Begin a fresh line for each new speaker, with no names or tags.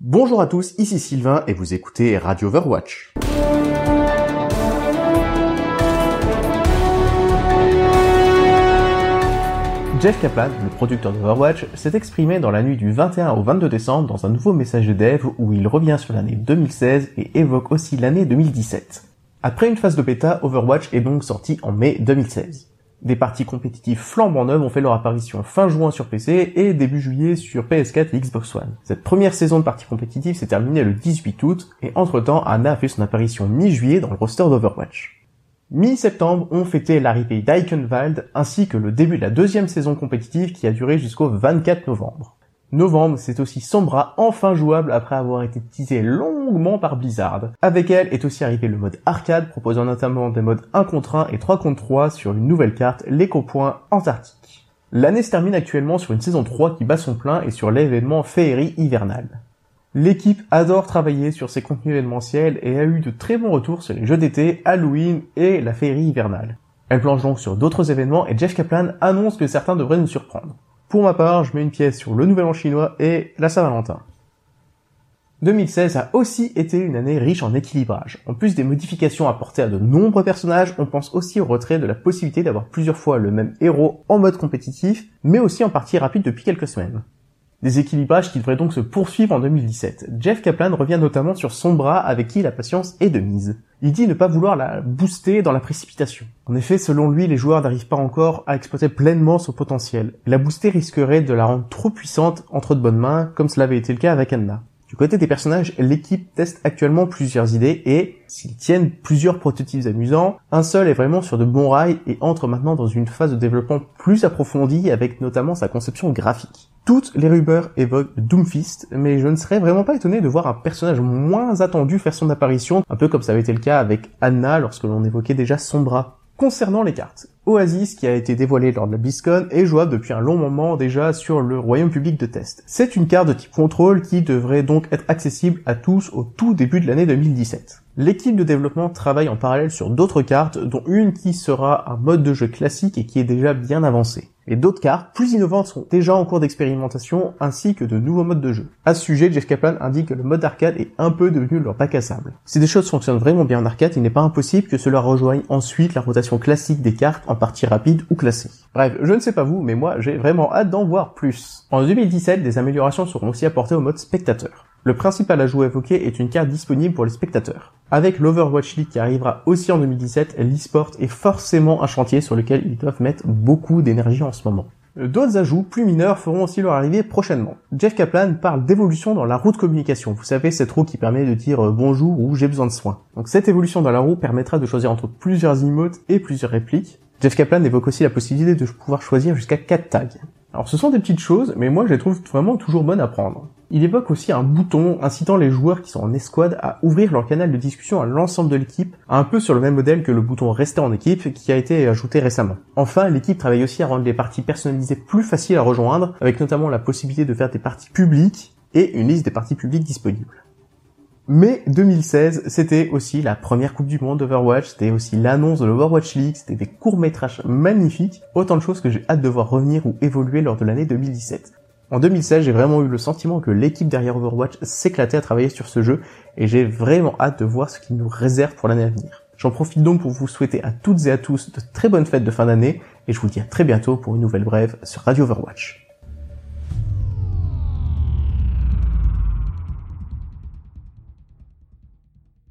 Bonjour à tous, ici Sylvain et vous écoutez Radio Overwatch. Jeff Kaplan, le producteur d'Overwatch, s'est exprimé dans la nuit du 21 au 22 décembre dans un nouveau message de dev où il revient sur l'année 2016 et évoque aussi l'année 2017. Après une phase de bêta, Overwatch est donc sorti en mai 2016. Des parties compétitives flambant neuves ont fait leur apparition fin juin sur PC et début juillet sur PS4 et Xbox One. Cette première saison de parties compétitives s'est terminée le 18 août et entre-temps Anna a fait son apparition mi-juillet dans le roster d'Overwatch. Mi-septembre, on fêtait l'arrivée d'Eichenwald ainsi que le début de la deuxième saison compétitive qui a duré jusqu'au 24 novembre. Novembre, c'est aussi Sombra enfin jouable après avoir été teasé longuement par Blizzard. Avec elle est aussi arrivé le mode arcade proposant notamment des modes 1 contre 1 et 3 contre 3 sur une nouvelle carte, l'éco-point Antarctique. L'année se termine actuellement sur une saison 3 qui bat son plein et sur l'événement Féerie hivernale. L'équipe adore travailler sur ses contenus événementiels et a eu de très bons retours sur les jeux d'été, Halloween et la féerie hivernale. Elle planche donc sur d'autres événements et Jeff Kaplan annonce que certains devraient nous surprendre. Pour ma part, je mets une pièce sur le Nouvel An chinois et la Saint-Valentin. 2016 a aussi été une année riche en équilibrage. En plus des modifications apportées à de nombreux personnages, on pense aussi au retrait de la possibilité d'avoir plusieurs fois le même héros en mode compétitif, mais aussi en partie rapide depuis quelques semaines. Des équilibrages qui devraient donc se poursuivre en 2017. Jeff Kaplan revient notamment sur son bras avec qui la patience est de mise. Il dit ne pas vouloir la booster dans la précipitation. En effet, selon lui, les joueurs n'arrivent pas encore à exploiter pleinement son potentiel. La booster risquerait de la rendre trop puissante entre de bonnes mains, comme cela avait été le cas avec Anna. Du côté des personnages, l'équipe teste actuellement plusieurs idées et, s'ils tiennent plusieurs prototypes amusants, un seul est vraiment sur de bons rails et entre maintenant dans une phase de développement plus approfondie avec notamment sa conception graphique. Toutes les rumeurs évoquent Doomfist, mais je ne serais vraiment pas étonné de voir un personnage moins attendu faire son apparition, un peu comme ça avait été le cas avec Anna lorsque l'on évoquait déjà son bras. Concernant les cartes, Oasis, qui a été dévoilé lors de la BlizzCon, est jouable depuis un long moment déjà sur le royaume public de test. C'est une carte de type contrôle qui devrait donc être accessible à tous au tout début de l'année 2017. L'équipe de développement travaille en parallèle sur d'autres cartes, dont une qui sera un mode de jeu classique et qui est déjà bien avancé. Et d'autres cartes, plus innovantes, sont déjà en cours d'expérimentation, ainsi que de nouveaux modes de jeu. À ce sujet, Jeff Kaplan indique que le mode arcade est un peu devenu leur bac à sable. Si des choses fonctionnent vraiment bien en arcade, il n'est pas impossible que cela rejoigne ensuite la rotation classique des cartes en partie rapide ou classée. Bref, je ne sais pas vous, mais moi j'ai vraiment hâte d'en voir plus. En 2017, des améliorations seront aussi apportées au mode spectateur. Le principal ajout évoqué est une carte disponible pour les spectateurs. Avec l'Overwatch League qui arrivera aussi en 2017, l'e-sport est forcément un chantier sur lequel ils doivent mettre beaucoup d'énergie en ce moment. D'autres ajouts plus mineurs feront aussi leur arrivée prochainement. Jeff Kaplan parle d'évolution dans la roue de communication. Vous savez, cette roue qui permet de dire euh, bonjour ou j'ai besoin de soins. Donc cette évolution dans la roue permettra de choisir entre plusieurs emotes et plusieurs répliques. Jeff Kaplan évoque aussi la possibilité de pouvoir choisir jusqu'à 4 tags. Alors ce sont des petites choses, mais moi je les trouve vraiment toujours bonnes à prendre. Il évoque aussi un bouton incitant les joueurs qui sont en escouade à ouvrir leur canal de discussion à l'ensemble de l'équipe, un peu sur le même modèle que le bouton rester en équipe qui a été ajouté récemment. Enfin, l'équipe travaille aussi à rendre les parties personnalisées plus faciles à rejoindre, avec notamment la possibilité de faire des parties publiques et une liste des parties publiques disponibles. Mais 2016, c'était aussi la première Coupe du Monde d'Overwatch, c'était aussi l'annonce de l'Overwatch League, c'était des courts-métrages magnifiques, autant de choses que j'ai hâte de voir revenir ou évoluer lors de l'année 2017. En 2016, j'ai vraiment eu le sentiment que l'équipe derrière Overwatch s'éclatait à travailler sur ce jeu et j'ai vraiment hâte de voir ce qu'il nous réserve pour l'année à venir. J'en profite donc pour vous souhaiter à toutes et à tous de très bonnes fêtes de fin d'année et je vous dis à très bientôt pour une nouvelle brève sur Radio Overwatch.